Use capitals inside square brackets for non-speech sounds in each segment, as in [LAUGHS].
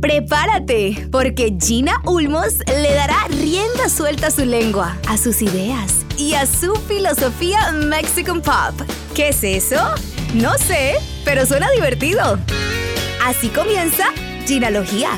Prepárate, porque Gina Ulmos le dará rienda suelta a su lengua, a sus ideas y a su filosofía Mexican Pop. ¿Qué es eso? No sé, pero suena divertido. Así comienza Ginalogía.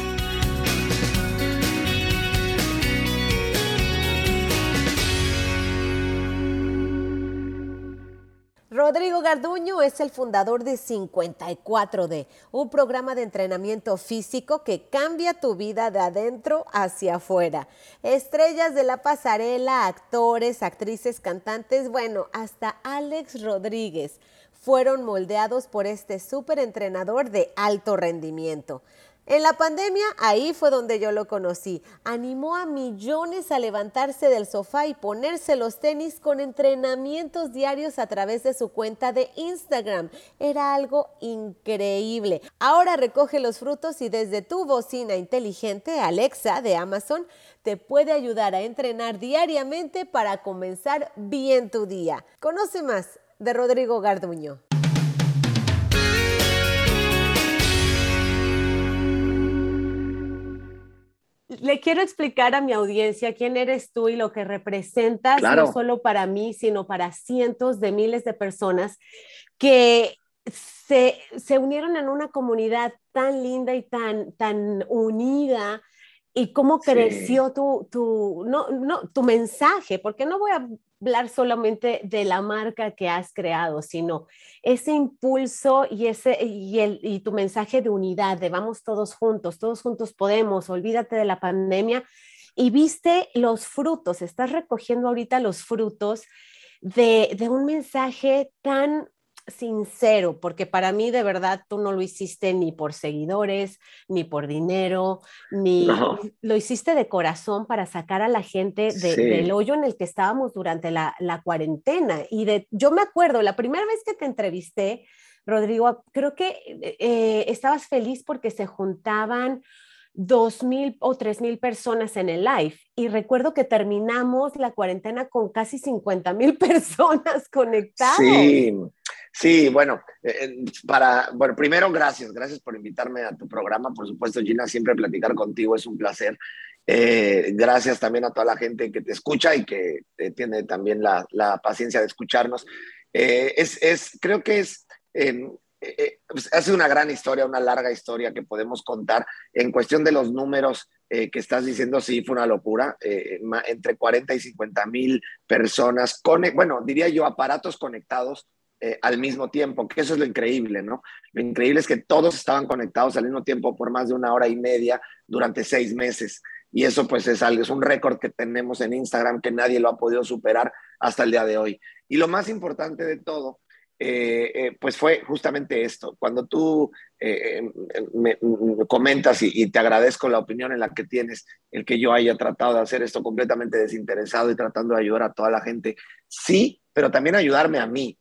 Rodrigo Garduño es el fundador de 54D, un programa de entrenamiento físico que cambia tu vida de adentro hacia afuera. Estrellas de la pasarela, actores, actrices, cantantes, bueno, hasta Alex Rodríguez fueron moldeados por este súper entrenador de alto rendimiento. En la pandemia, ahí fue donde yo lo conocí. Animó a millones a levantarse del sofá y ponerse los tenis con entrenamientos diarios a través de su cuenta de Instagram. Era algo increíble. Ahora recoge los frutos y desde tu bocina inteligente, Alexa de Amazon, te puede ayudar a entrenar diariamente para comenzar bien tu día. Conoce más de Rodrigo Garduño. Le quiero explicar a mi audiencia quién eres tú y lo que representas, no solo para mí, sino para cientos de miles de personas que se, se unieron en una comunidad tan linda y tan, tan unida. Y cómo creció tu, tu, no, no, tu mensaje, porque no voy a hablar solamente de la marca que has creado, sino ese impulso y, ese, y, el, y tu mensaje de unidad, de vamos todos juntos, todos juntos podemos, olvídate de la pandemia. Y viste los frutos, estás recogiendo ahorita los frutos de, de un mensaje tan sincero, porque para mí de verdad tú no lo hiciste ni por seguidores, ni por dinero, ni lo hiciste de corazón para sacar a la gente del hoyo en el que estábamos durante la, cuarentena. Y de, yo me acuerdo, la primera vez que te entrevisté, Rodrigo, creo que eh, estabas feliz porque se juntaban dos mil o tres mil personas en el live. Y recuerdo que terminamos la cuarentena con casi 50 mil [LAUGHS] personas conectadas. Sí, Sí, bueno, eh, eh, para, bueno, primero gracias, gracias por invitarme a tu programa. Por supuesto, Gina, siempre platicar contigo es un placer. Eh, gracias también a toda la gente que te escucha y que tiene también la, la, paciencia de escucharnos. es, es, creo que es, em, pues, ha sido una gran historia, una larga historia que podemos contar. En cuestión de los números que estás diciendo, sí, fue una locura. entre 40 y 50 mil personas, con, bueno, diría yo, aparatos conectados eh, al mismo tiempo, que eso es lo increíble, ¿no? Lo increíble es que todos estaban conectados al mismo tiempo por más de una hora y media durante seis meses. Y eso pues es algo, es un récord que tenemos en Instagram que nadie lo ha podido superar hasta el día de hoy. Y lo más importante de todo, eh, eh, pues fue justamente esto. Cuando tú me, comentas y, y, te agradezco la opinión en la que tienes, el que yo haya tratado de hacer esto completamente desinteresado y tratando de ayudar a toda la gente, sí, pero también ayudarme a mí.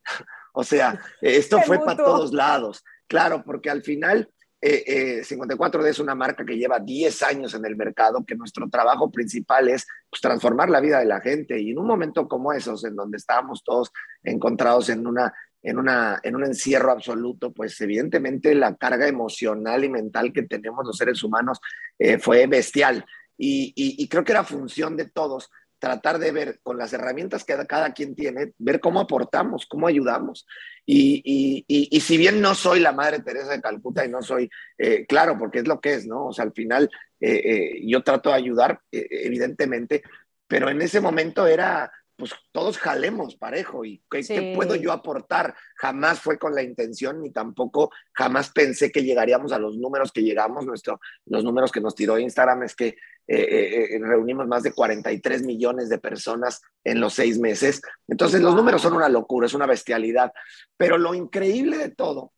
O sea, [LAUGHS] esto fue para todos lados. Claro, porque al final 54D eh, eh, es una marca que lleva 10 años en el mercado, que nuestro trabajo principal es pues, transformar la vida de la gente. Y en un momento como esos, en donde estábamos todos encontrados en una en, una, en un encierro absoluto, pues evidentemente la carga emocional y mental que tenemos los seres humanos eh, fue bestial. Y, y, creo que era función de todos tratar de ver con las herramientas que cada quien tiene, ver cómo aportamos, cómo ayudamos. Y, y, si bien no soy la Madre Teresa de Calcuta y no soy, eh, claro, porque es lo que es, ¿no? O sea, al final eh, eh, yo trato de ayudar, evidentemente, pero en ese momento era pues todos jalemos parejo y ¿qué, puedo yo aportar? Jamás fue con la intención ni tampoco jamás pensé que llegaríamos a los números que llegamos. Nuestro, los números que nos tiró Instagram es que eh, eh, eh, reunimos más de 43 millones de personas en los seis meses. Entonces los números son una locura, es una bestialidad. Pero lo increíble de todo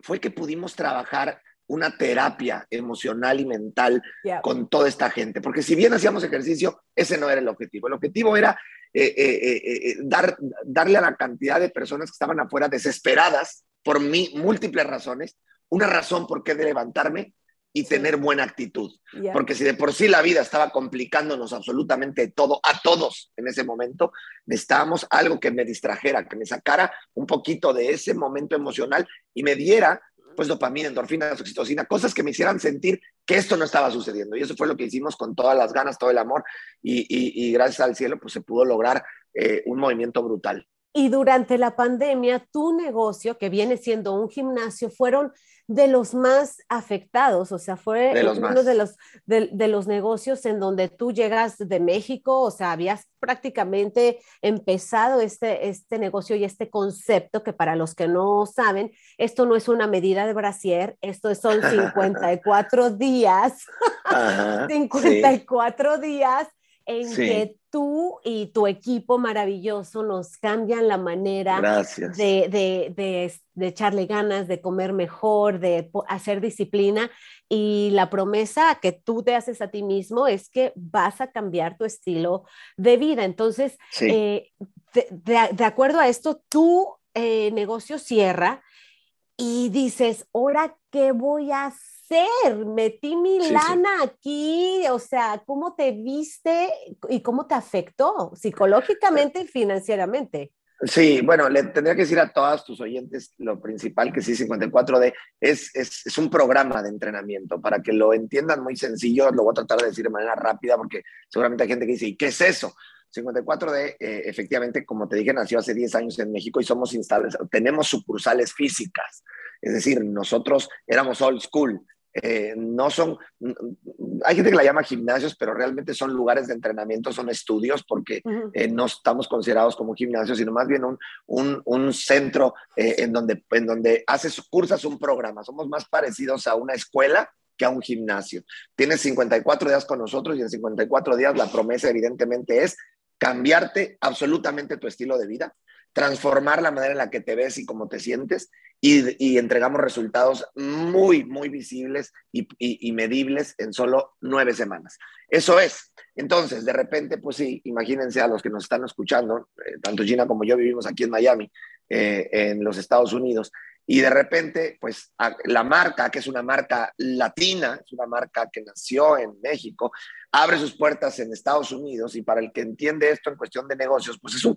fue que pudimos trabajar una terapia emocional y mental con toda esta gente. Porque si bien hacíamos ejercicio, ese no era el objetivo. El objetivo era eh, dar, darle a la cantidad de personas que estaban afuera desesperadas por mí, múltiples razones, una razón por qué de levantarme y tener buena actitud. Porque si de por sí la vida estaba complicándonos absolutamente todo, a todos en ese momento, necesitábamos algo que me distrajera, que me sacara un poquito de ese momento emocional y me diera pues dopamina, endorfina, oxitocina, cosas que me hicieran sentir que esto no estaba sucediendo. Y eso fue lo que hicimos con todas las ganas, todo el amor, y, gracias al cielo, pues se pudo lograr eh, un movimiento brutal. Y durante la pandemia, tu negocio, que viene siendo un gimnasio, fueron de los más afectados, o sea, fue uno de los, de, los negocios en donde tú llegas de México, o sea, habías prácticamente empezado este, este negocio y este concepto que para los que no saben, esto no es una medida de brasier, esto son [LAUGHS] 54 días, 54 [LAUGHS] días en que tú y tu equipo maravilloso nos cambian la manera de, echarle ganas, de comer mejor, de hacer disciplina. Y la promesa que tú te haces a ti mismo es que vas a cambiar tu estilo de vida. Entonces, eh, de, acuerdo a esto, tu eh, negocio cierra y dices, ¿ahora qué voy a hacer? Metí mi lana aquí, o sea, ¿cómo te viste y cómo te afectó psicológicamente y financieramente? Sí, bueno, le tendría que decir a todas tus oyentes lo principal que sí 54D es, es, es, un programa de entrenamiento para que lo entiendan muy sencillo, lo voy a tratar de decir de manera rápida porque seguramente hay gente que dice, ¿y qué es eso? 54D, eh, efectivamente, como te dije, nació hace 10 años en México y somos instales, tenemos sucursales físicas. Es decir, nosotros éramos old school. Eh, no son, hay gente que la llama gimnasios, pero realmente son lugares de entrenamiento, son estudios, porque eh, no estamos considerados como gimnasios, sino más bien un, un, un centro eh, en, donde, en donde haces, cursas un programa. Somos más parecidos a una escuela que a un gimnasio. Tienes 54 días con nosotros y en 54 días la promesa evidentemente es cambiarte absolutamente tu estilo de vida, transformar la manera en la que te ves y cómo te sientes y, entregamos resultados muy, muy visibles y, medibles en solo nueve semanas. Eso es. Entonces, de repente, pues sí, imagínense a los que nos están escuchando, eh, tanto Gina como yo vivimos aquí en Miami, eh, en los Estados Unidos, y de repente, pues la marca, que es una marca latina, es una marca que nació en México, abre sus puertas en Estados Unidos y para el que entiende esto en cuestión de negocios, pues es un,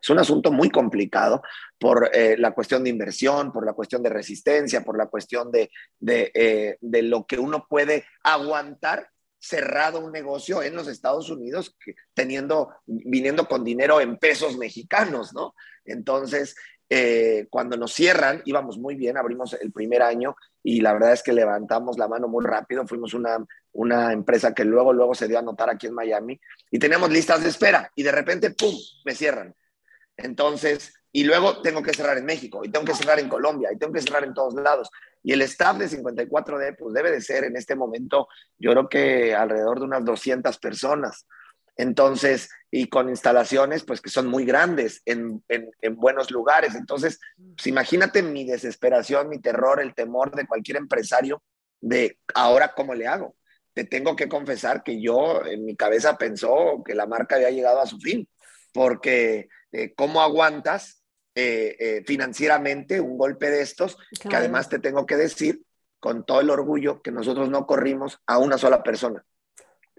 es un asunto muy complicado por eh, la cuestión de inversión, por la cuestión de resistencia, por la cuestión de, de, eh, de lo que uno puede aguantar cerrado un negocio en los Estados Unidos, teniendo, viniendo con dinero en pesos mexicanos, ¿no? Entonces, eh, cuando nos cierran, íbamos muy bien, abrimos el primer año y la verdad es que levantamos la mano muy rápido, fuimos una, una empresa que luego, luego se dio a notar aquí en Miami y teníamos listas de espera y de repente, ¡pum!, me cierran. Entonces, y luego tengo que cerrar en México y tengo que cerrar en Colombia y tengo que cerrar en todos lados. Y el staff de 54D, pues debe de ser en este momento, yo creo que alrededor de unas 200 personas. Entonces, y con instalaciones, pues que son muy grandes en, buenos lugares. Entonces, pues, imagínate mi desesperación, mi terror, el temor de cualquier empresario de ahora cómo le hago. Te tengo que confesar que yo en mi cabeza pensó que la marca había llegado a su fin, porque eh, ¿cómo aguantas eh, eh, financieramente un golpe de estos? Que además te tengo que decir con todo el orgullo que nosotros no corrimos a una sola persona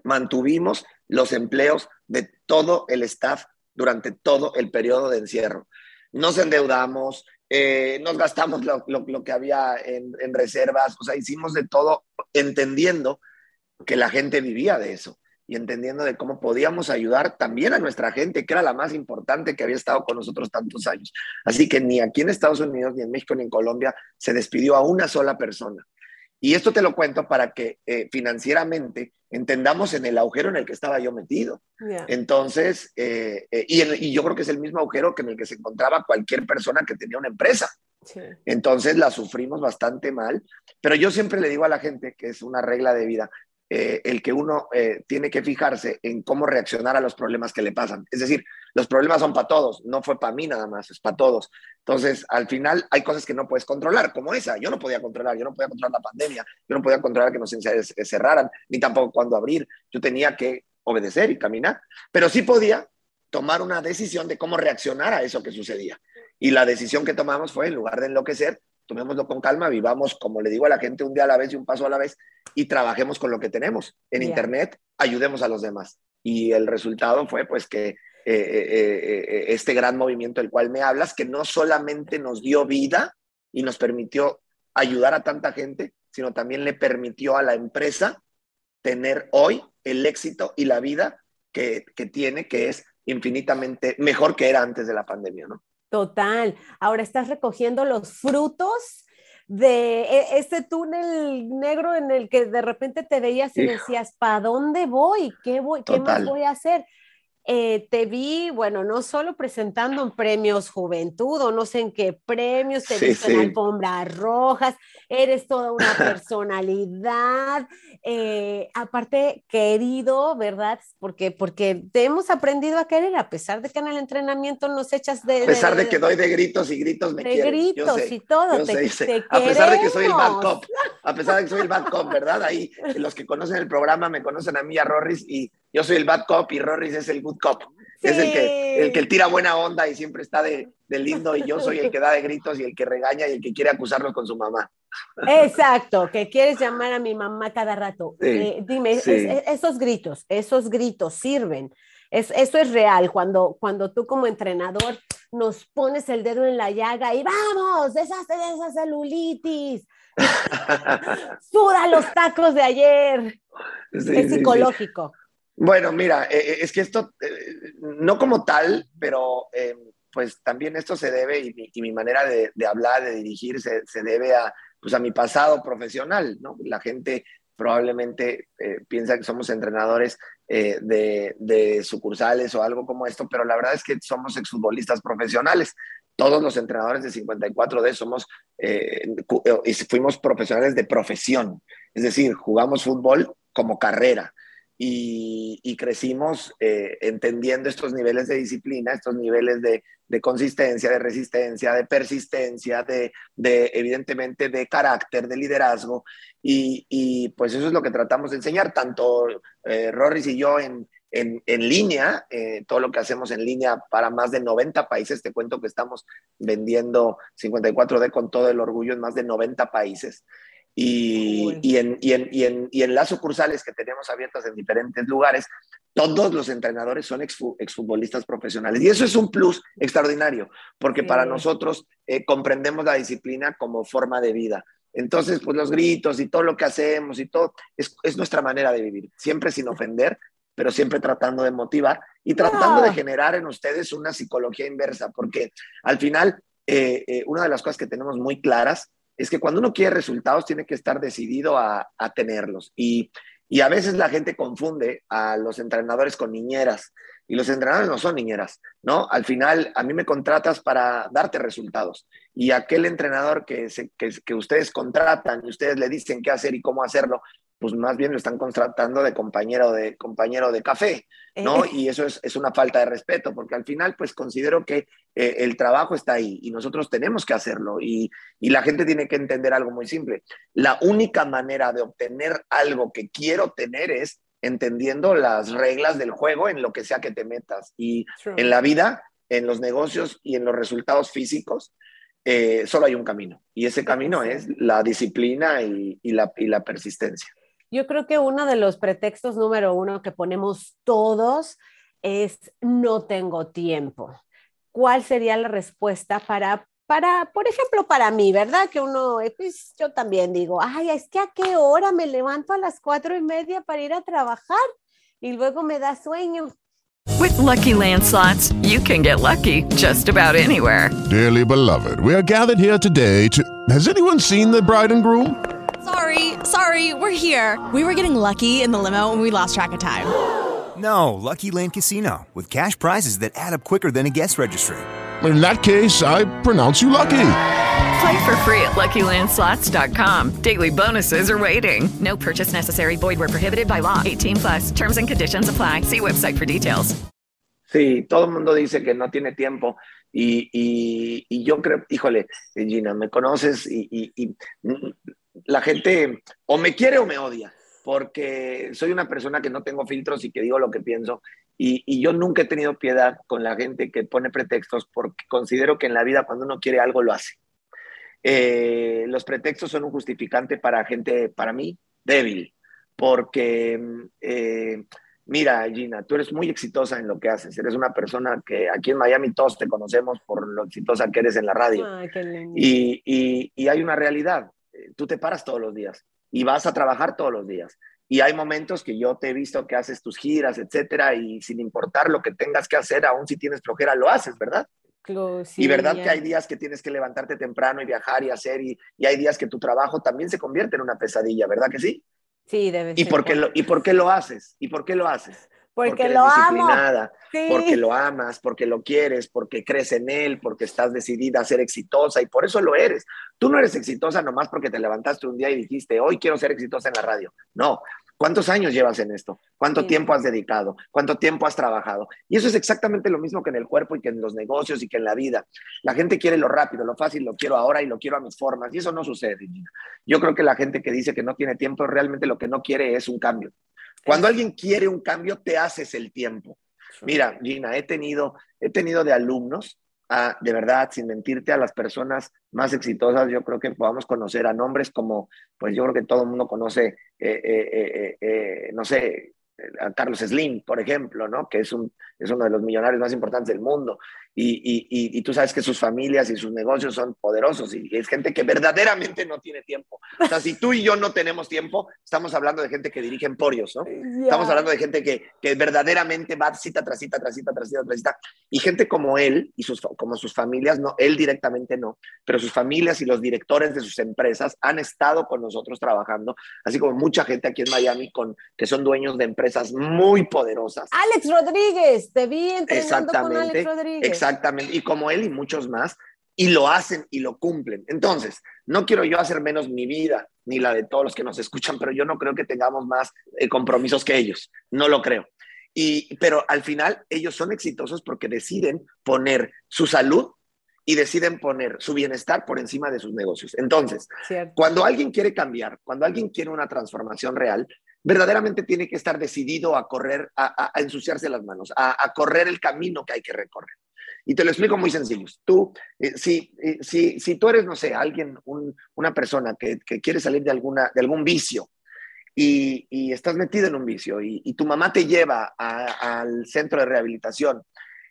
mantuvimos los empleos de todo el staff durante todo el periodo de encierro. Nos endeudamos, eh, nos gastamos lo, que había en, reservas, o sea, hicimos de todo entendiendo que la gente vivía de eso y entendiendo de cómo podíamos ayudar también a nuestra gente, que era la más importante que había estado con nosotros tantos años. Así que ni aquí en Estados Unidos, ni en México, ni en Colombia se despidió a una sola persona. Y esto te lo cuento para que eh, financieramente entendamos en el agujero en el que estaba yo metido. Entonces, eh, eh, y, yo creo que es el mismo agujero que en el que se encontraba cualquier persona que tenía una empresa. Entonces la sufrimos bastante mal, pero yo siempre le digo a la gente que es una regla de vida, el que uno tiene que fijarse en cómo reaccionar a los problemas que le pasan. Es decir, los problemas son para todos, no fue para mí nada más, es para todos. Entonces, al final hay cosas que no puedes controlar, como esa. Yo no podía controlar, yo no podía controlar la pandemia, yo no podía controlar que nos cerraran, ni tampoco cuándo abrir. Yo tenía que obedecer y caminar, pero sí podía tomar una decisión de cómo reaccionar a eso que sucedía. Y la decisión que tomamos fue, en lugar de enloquecer, tomémoslo con calma, vivamos, como le digo a la gente, un día a la vez y un paso a la vez, y trabajemos con lo que tenemos. En Internet, ayudemos a los demás. Y el resultado fue pues que eh, eh, eh, este gran movimiento del cual me hablas, que no solamente nos dio vida y nos permitió ayudar a tanta gente, sino también le permitió a la empresa tener hoy el éxito y la vida que, que tiene, que es infinitamente mejor que era antes de la pandemia, ¿no? Total. Ahora estás recogiendo los frutos de e, este túnel negro en el que de repente te veías y decías, ¿para dónde voy? ¿Qué, voy? ¿Qué más voy a hacer? Eh, te vi, bueno, no solo presentando en premios Juventud o no sé en qué premios, te vi en alfombras rojas, eres toda una [LAUGHS] personalidad, eh, aparte querido, ¿verdad? Porque, porque te hemos aprendido a querer, a pesar de que en el entrenamiento nos echas de... A pesar de, que doy de gritos y gritos me De gritos y todo, te, A pesar de que soy el bad cop, a pesar de que soy el bad cop, ¿verdad? Ahí los que conocen el programa me conocen a mí, a Rorris, y yo soy el bad cop y Rorris es el good cop. Es el que, el que tira buena onda y siempre está de, lindo y yo soy el que da de gritos y el que regaña y el que quiere acusarlo con su mamá. Exacto, que quieres llamar a mi mamá cada rato. Eh, dime, esos gritos, esos gritos sirven. Es, eso es real, cuando, cuando tú como entrenador nos pones el dedo en la llaga y vamos, deshazte de esa celulitis, [LAUGHS] suda los tacos de ayer. es psicológico. Bueno, mira, eh, eh, es que esto, eh, no como tal, pero pues también esto se debe, y mi, manera de, hablar, de dirigir, se, debe a, pues a mi pasado profesional. La gente probablemente piensa que somos entrenadores de, sucursales o algo como esto, pero la verdad es que somos exfutbolistas profesionales. Todos los entrenadores de 54D somos, y fuimos profesionales de profesión, es decir, jugamos fútbol como carrera y, crecimos eh, entendiendo estos niveles de disciplina, estos niveles de, consistencia, de resistencia, de persistencia, de, evidentemente de carácter, de liderazgo. Y, pues eso es lo que tratamos de enseñar, tanto eh, Rorris y yo en, en, línea, eh, todo lo que hacemos en línea para más de 90 países. Te cuento que estamos vendiendo 54D con todo el orgullo en más de 90 países. Y, y, en, y, en, y, en, y, en, las sucursales que tenemos abiertas en diferentes lugares, todos los entrenadores son exfutbolistas profesionales. Y eso es un plus extraordinario, porque para nosotros eh, comprendemos la disciplina como forma de vida. Entonces, pues los gritos y todo lo que hacemos y todo, es, es nuestra manera de vivir, siempre sin ofender, pero siempre tratando de motivar y tratando de generar en ustedes una psicología inversa, porque al final, eh, eh, una de las cosas que tenemos muy claras es que cuando uno quiere resultados tiene que estar decidido a, tenerlos. Y, a veces la gente confunde a los entrenadores con niñeras. Y los entrenadores no son niñeras, ¿no? Al final, a mí me contratas para darte resultados. Y aquel entrenador que, que ustedes contratan y ustedes le dicen qué hacer y cómo hacerlo, pues más bien lo están contratando de compañero de, compañero de café, ¿no? Eh. Y eso es, es, una falta de respeto, porque al final, pues considero que eh, el trabajo está ahí y nosotros tenemos que hacerlo. Y, y, la gente tiene que entender algo muy simple. La única manera de obtener algo que quiero tener es entendiendo las reglas del juego en lo que sea que te metas. Y en la vida, en los negocios y en los resultados físicos, eh, solo hay un camino. Y ese camino es la disciplina y, y, la, y la persistencia. Yo creo que uno de los pretextos número uno que ponemos todos es no tengo tiempo. ¿Cuál sería la respuesta para, para, por ejemplo, para mí, verdad? Que uno, eh, pues yo también digo, ay, es que a qué hora me levanto a las cuatro y media para ir a trabajar y luego me da sueño. With lucky landslots, you can get lucky just about anywhere. Dearly beloved, we are gathered here today to. Has anyone seen the bride and groom? Sorry, sorry, we're here. We were getting lucky in the limo and we lost track of time. No, Lucky Land Casino, with cash prizes that add up quicker than a guest registry. In that case, I pronounce you lucky. Play for free at LuckyLandSlots.com. Daily bonuses are waiting. No purchase necessary. Void were prohibited by law. 18 plus. Terms and conditions apply. See website for details. Sí, todo el mundo dice que no tiene tiempo y, y, y yo creo, híjole, eh, Gina, me conoces y, y, la gente o me quiere o me odia porque soy una persona que no tengo filtros y que digo lo que pienso. Y, yo nunca he tenido piedad con la gente que pone pretextos porque considero que en la vida cuando uno quiere algo lo hace. Eh, los pretextos son un justificante para gente, para mí, débil, porque, eh, mira, Gina, tú eres muy exitosa en lo que haces, eres una persona que aquí en Miami todos te conocemos por lo exitosa que eres en la radio. y, y, y hay una realidad, tú te paras todos los días y vas a trabajar todos los días. Y hay momentos que yo te he visto que haces tus giras, etcétera, y sin importar lo que tengas que hacer, aún si tienes flojera, lo haces, ¿verdad? y verdad que hay días que tienes que levantarte temprano y viajar y hacer, y, hay días que tu trabajo también se convierte en una pesadilla, ¿verdad que sí? Sí, debe ¿Y Por qué lo, ¿Y por qué lo haces? ¿Y por qué lo haces? Porque, lo amo. porque lo amas, porque lo quieres, porque crees en él, porque estás decidida a ser exitosa y por eso lo eres. Tú no eres exitosa nomás porque te levantaste un día y dijiste, hoy quiero ser exitosa en la radio. No. ¿Cuántos años llevas en esto? ¿Cuánto tiempo has dedicado? ¿Cuánto tiempo has trabajado? Y eso es exactamente lo mismo que en el cuerpo y que en los negocios y que en la vida. La gente quiere lo rápido, lo fácil, lo quiero ahora y lo quiero a mis formas. Y eso no sucede. Yo creo que la gente que dice que no tiene tiempo realmente lo que no quiere es un cambio. Cuando alguien quiere un cambio, te haces el tiempo. Mira, Gina, he tenido, he tenido de alumnos, de verdad, sin mentirte, a las personas más exitosas, yo creo que podamos conocer a nombres como, pues yo creo que todo el mundo conoce, eh, eh, eh, no sé, a Carlos Slim, por ejemplo, ¿no? que es, un, es uno de los millonarios más importantes del mundo. Y, y, tú sabes que sus familias y sus negocios son poderosos y es gente que verdaderamente no tiene tiempo. O sea, si tú y yo no tenemos tiempo, estamos hablando de gente que dirige emporios, ¿no? Estamos hablando de gente que, que, verdaderamente va cita tras cita, tras cita, tras cita, tras cita. Y gente como él y sus, como sus familias, no, él directamente no, pero sus familias y los directores de sus empresas han estado con nosotros trabajando, así como mucha gente aquí en Miami con, que son dueños de empresas muy poderosas. Alex Rodríguez, te vi entrenando con Alex Rodríguez. Exactamente, y como él y muchos más, y lo hacen y lo cumplen. Entonces, no quiero yo hacer menos mi vida, ni la de todos los que nos escuchan, pero yo no creo que tengamos más eh, compromisos que ellos, no lo creo. Y, pero al final ellos son exitosos porque deciden poner su salud y deciden poner su bienestar por encima de sus negocios. Entonces, cuando alguien quiere cambiar, cuando alguien quiere una transformación real, verdaderamente tiene que estar decidido a correr, a, ensuciarse las manos, a, correr el camino que hay que recorrer. Y te lo explico muy sencillo. Tú, eh, si, eh, si, si, tú eres, no sé, alguien, una persona que, quiere salir de, alguna, de algún vicio y, y estás metido en un vicio y, tu mamá te lleva al centro de rehabilitación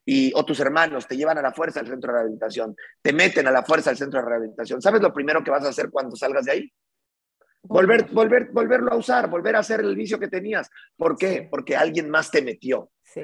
y, o tus hermanos te llevan a la fuerza al centro de rehabilitación, te meten a la fuerza al centro de rehabilitación, ¿sabes lo primero que vas a hacer cuando salgas de ahí? Volver, volver, volverlo a usar, volver a hacer el vicio que tenías. ¿Por qué? Porque alguien más te metió. Sí.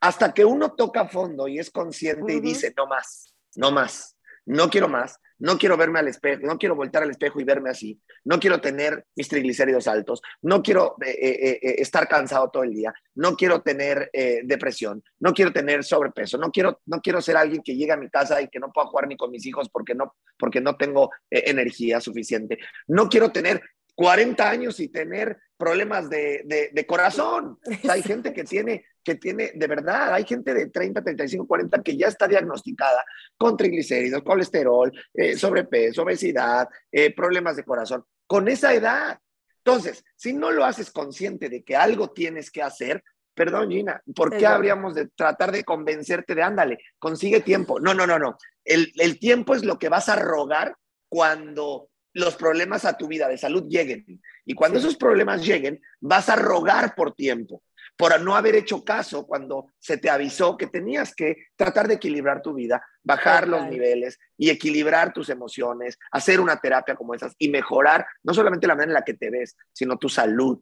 Hasta que uno toca fondo y es consciente y dice, no más, no más, no quiero más, no quiero verme al espejo, no quiero voltar al espejo y verme así, no quiero tener mis triglicéridos altos, no quiero eh, eh, eh, estar cansado todo el día, no quiero tener depresión, no quiero tener sobrepeso, no quiero, no quiero ser alguien que llegue a mi casa y que no pueda jugar ni con mis hijos porque no, porque no tengo energía suficiente, no quiero tener 40 años y tener problemas de, de, corazón. hay gente que tiene, que tiene, de verdad, hay gente de 30, 35, 40 que ya está diagnosticada con triglicéridos, colesterol, eh, sobrepeso, obesidad, eh, problemas de corazón, con esa edad. Entonces, si no lo haces consciente de que algo tienes que hacer, perdón Gina, ¿por qué habríamos de tratar de convencerte de ándale, consigue tiempo? No, no, no, no. El, el tiempo es lo que vas a rogar cuando los problemas a tu vida de salud lleguen. Y cuando esos problemas lleguen, vas a rogar por tiempo, por no haber hecho caso cuando se te avisó que tenías que tratar de equilibrar tu vida, bajar los niveles y equilibrar tus emociones, hacer una terapia como esas y mejorar no solamente la manera en la que te ves, sino tu salud.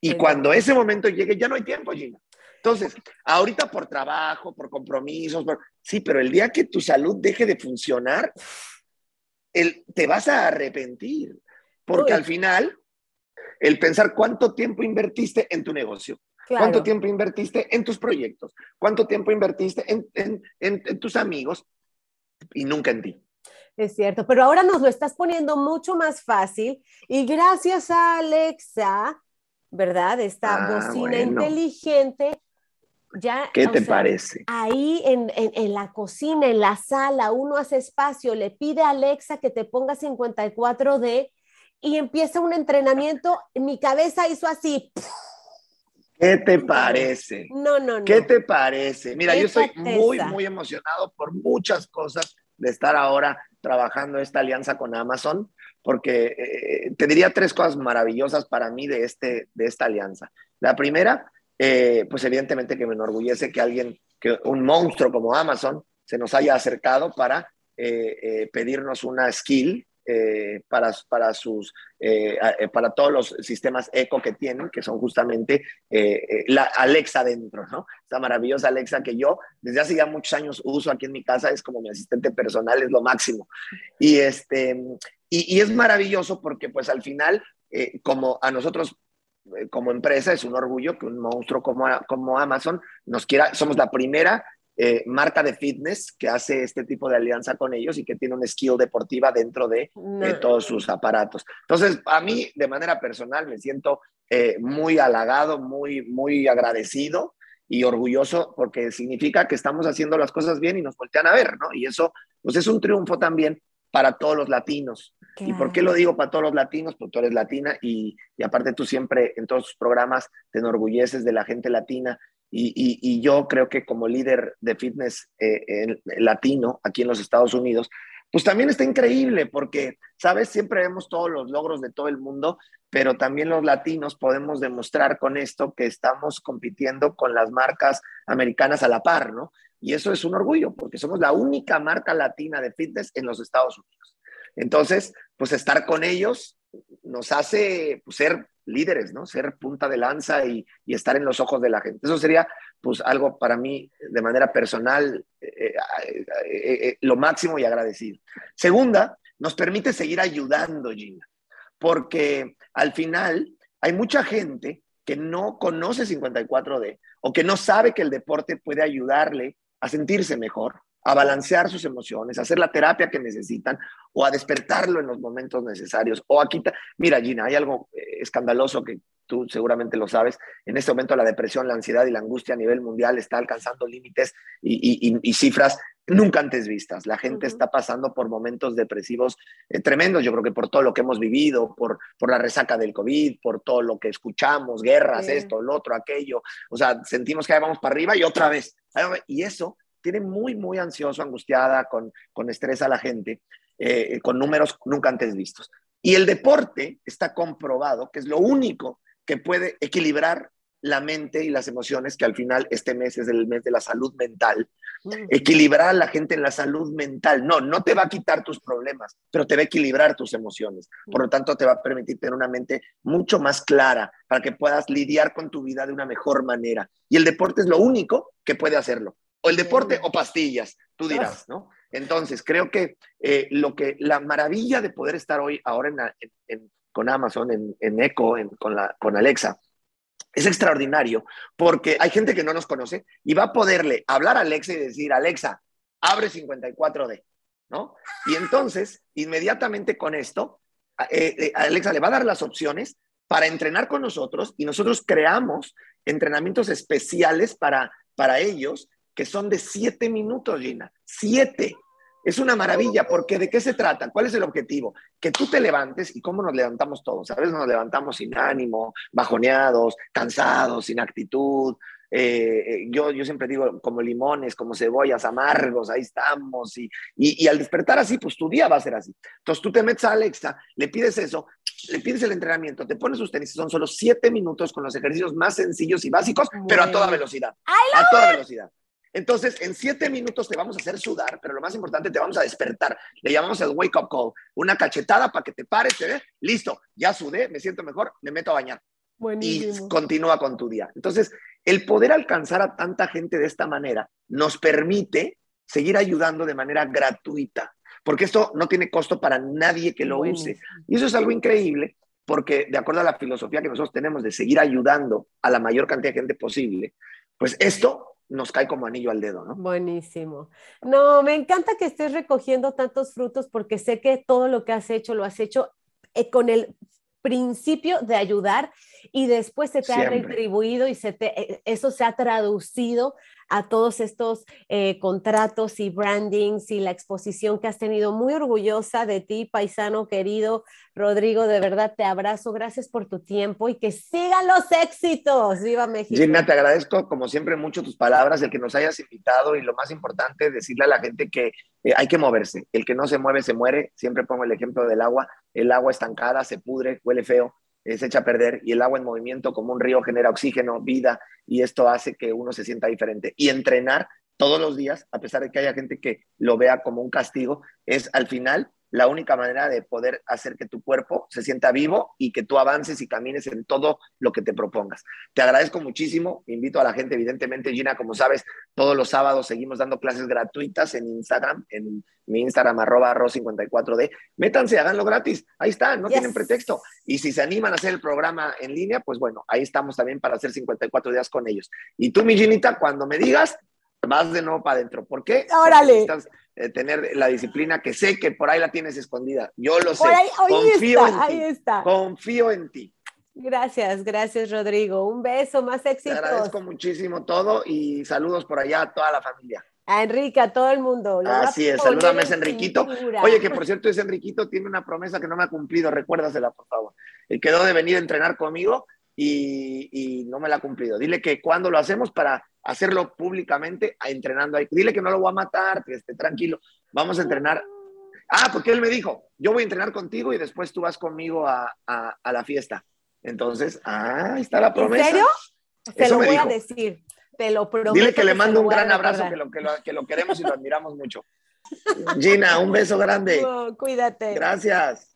Y cuando ese momento llegue, ya no hay tiempo, Gina. Entonces, ahorita por trabajo, por compromisos, sí, pero el día que tu salud deje de funcionar, te vas a arrepentir, porque al final, el pensar cuánto tiempo invertiste en tu negocio, cuánto tiempo invertiste en tus proyectos, cuánto tiempo invertiste en, tus amigos y nunca en ti. Es cierto, pero ahora nos lo estás poniendo mucho más fácil y gracias a Alexa, ¿verdad? Esta ah, bocina inteligente, ya... ¿Qué te parece? Ahí en, en, la cocina, en la sala, uno hace espacio, le pide a Alexa que te ponga 54D y empieza un entrenamiento, mi cabeza hizo así. ¿Qué te parece? No, no, no. ¿Qué te parece? Mira, yo estoy muy, muy emocionado por muchas cosas de estar ahora trabajando esta alianza con Amazon, porque eh, te diría tres cosas maravillosas para mí de, este, de esta alianza. La primera, eh, pues evidentemente que me enorgullece que alguien, que un monstruo como Amazon se nos haya acercado para eh, pedirnos una skill eh, para, para, sus, eh, eh, para todos los sistemas eco que tienen, que son justamente la Alexa dentro, ¿no? Esta maravillosa Alexa que yo desde hace ya muchos años uso aquí en mi casa, es como mi asistente personal, es lo máximo. Y, este, y, es maravilloso porque pues al final, como a nosotros como empresa es un orgullo que un monstruo como, como Amazon nos quiera, somos la primera eh, marca de fitness que hace este tipo de alianza con ellos y que tiene un skill deportiva dentro de, todos sus aparatos. Entonces, a mí, de manera personal, me siento eh, muy halagado, muy, muy agradecido y orgulloso porque significa que estamos haciendo las cosas bien y nos voltean a ver, ¿no? Y eso, pues es un triunfo también para todos los latinos. ¿Y por qué lo digo para todos los latinos? Porque tú eres latina y, y aparte tú siempre en todos tus programas te enorgulleces de la gente latina y, yo creo que como líder de fitness eh, latino aquí en los Estados Unidos, pues también está increíble porque, ¿sabes? Siempre vemos todos los logros de todo el mundo, pero también los latinos podemos demostrar con esto que estamos compitiendo con las marcas americanas a la par, ¿no? Y eso es un orgullo porque somos la única marca latina de fitness en los Estados Unidos. Entonces, pues estar con ellos nos hace pues, ser líderes, ¿no? Ser punta de lanza y, estar en los ojos de la gente. Eso sería, pues, algo para mí de manera personal, eh, eh, eh, lo máximo y agradecido. Segunda, nos permite seguir ayudando, Gina, porque al final hay mucha gente que no conoce 54D o que no sabe que el deporte puede ayudarle a sentirse mejor a balancear sus emociones, a hacer la terapia que necesitan o a despertarlo en los momentos necesarios o a quitar. Mira, Gina, hay algo eh, escandaloso que tú seguramente lo sabes. En este momento la depresión, la ansiedad y la angustia a nivel mundial está alcanzando límites y, cifras nunca antes vistas. La gente está pasando por momentos depresivos eh, tremendos, yo creo que por todo lo que hemos vivido, por, por la resaca del COVID, por todo lo que escuchamos, guerras, esto, lo otro, aquello. O sea, sentimos que vamos para arriba y otra vez. Y eso tiene muy, muy ansioso, angustiada, con, con estrés a la gente, eh, con números nunca antes vistos. Y el deporte está comprobado que es lo único que puede equilibrar la mente y las emociones, que al final este mes es el mes de la salud mental. Mm. Equilibrar a la gente en la salud mental. No, no te va a quitar tus problemas, pero te va a equilibrar tus emociones. Por lo tanto, te va a permitir tener una mente mucho más clara para que puedas lidiar con tu vida de una mejor manera. Y el deporte es lo único que puede hacerlo o el deporte o pastillas, tú dirás, ¿no? Entonces, creo que eh, lo que la maravilla de poder estar hoy ahora en, con Amazon, en, en Echo, con, la, con Alexa, es extraordinario porque hay gente que no nos conoce y va a poderle hablar a Alexa y decir, Alexa, abre 54D, ¿no? Y entonces, inmediatamente con esto, eh, eh, Alexa le va a dar las opciones para entrenar con nosotros y nosotros creamos entrenamientos especiales para, para ellos que son de siete minutos, Gina. Siete. Es una maravilla, porque ¿de qué se trata? ¿Cuál es el objetivo? Que tú te levantes y cómo nos levantamos todos. A veces nos levantamos sin ánimo, bajoneados, cansados, sin actitud. Eh, eh, yo, yo siempre digo, como limones, como cebollas, amargos, ahí estamos. Y, y, al despertar así, pues tu día va a ser así. Entonces tú te metes a Alexa, le pides eso, le pides el entrenamiento, te pones sus tenis, son solo siete minutos con los ejercicios más sencillos y básicos, pero a toda velocidad. A toda velocidad. Entonces, en siete minutos te vamos a hacer sudar, pero lo más importante, te vamos a despertar. Le llamamos el wake up call. Una cachetada para que te pares, te ve, listo, ya sudé, me siento mejor, me meto a bañar. Y continúa con tu día. Entonces, el poder alcanzar a tanta gente de esta manera nos permite seguir ayudando de manera gratuita, porque esto no tiene costo para nadie que lo use. Y eso es algo increíble, porque de acuerdo a la filosofía que nosotros tenemos de seguir ayudando a la mayor cantidad de gente posible, pues esto nos cae como anillo al dedo, ¿no? Buenísimo. No, me encanta que estés recogiendo tantos frutos porque sé que todo lo que has hecho lo has hecho eh, con el principio de ayudar y después se te ha retribuido y se te, eh, eso se ha traducido a todos estos eh, contratos y brandings y la exposición que has tenido. Muy orgullosa de ti, paisano querido. Rodrigo, de verdad te abrazo. Gracias por tu tiempo y que sigan los éxitos. ¡Viva México! Gina, te agradezco como siempre mucho tus palabras, el que nos hayas invitado y lo más importante, decirle a la gente que eh, hay que moverse. El que no se mueve se muere. Siempre pongo el ejemplo del agua. El agua estancada se pudre, huele feo se echa a perder y el agua en movimiento como un río genera oxígeno, vida y esto hace que uno se sienta diferente. Y entrenar todos los días, a pesar de que haya gente que lo vea como un castigo, es al final la única manera de poder hacer que tu cuerpo se sienta vivo y que tú avances y camines en todo lo que te propongas. Te agradezco muchísimo, invito a la gente, evidentemente, Gina, como sabes, todos los sábados seguimos dando clases gratuitas en Instagram, en mi Instagram, arroba ro54d. Métanse, háganlo gratis, ahí está, no tienen pretexto. Y si se animan a hacer el programa en línea, pues bueno, ahí estamos también para hacer 54 días con ellos. Y tú, mi Ginita, cuando me digas, vas de nuevo para adentro. ¿Por qué? Órale. Eh, tener la disciplina que sé que por ahí la tienes escondida. Yo lo sé. confío en ti. Está. Confío en ti. Gracias, gracias Rodrigo. Un beso, más éxito. Te agradezco muchísimo todo y saludos por allá a toda la familia. A Enrique, a todo el mundo. Así es, salúdame a Enriquito. Oye, que [LAUGHS] por cierto, ese Enriquito tiene una promesa que no me ha cumplido, recuérdasela, por favor. Quedó de venir a entrenar conmigo y, y no me la ha cumplido. Dile que cuando lo hacemos para hacerlo públicamente, entrenando ahí. Dile que no lo voy a matar, que esté tranquilo. Vamos a entrenar. Ah, porque él me dijo, yo voy a entrenar contigo y después tú vas conmigo a, la fiesta. Entonces, ah, ahí está la promesa. ¿En serio? Te lo voy a decir, te lo prometo. Dile que, le mando un gran abrazo, que lo, que, lo, [LAUGHS] queremos y lo admiramos mucho. Gina, un beso grande. cuídate. Gracias.